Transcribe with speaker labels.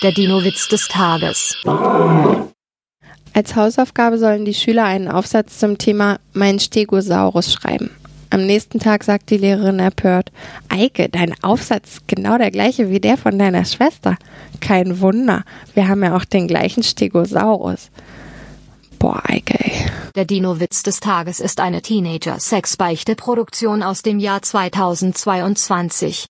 Speaker 1: Der Dino-Witz des Tages.
Speaker 2: Als Hausaufgabe sollen die Schüler einen Aufsatz zum Thema Mein Stegosaurus schreiben. Am nächsten Tag sagt die Lehrerin empört, Eike, dein Aufsatz ist genau der gleiche wie der von deiner Schwester. Kein Wunder, wir haben ja auch den gleichen Stegosaurus. Boah, Eike, ey.
Speaker 1: Der Dino-Witz des Tages ist eine Teenager-Sex-Beichte-Produktion aus dem Jahr 2022.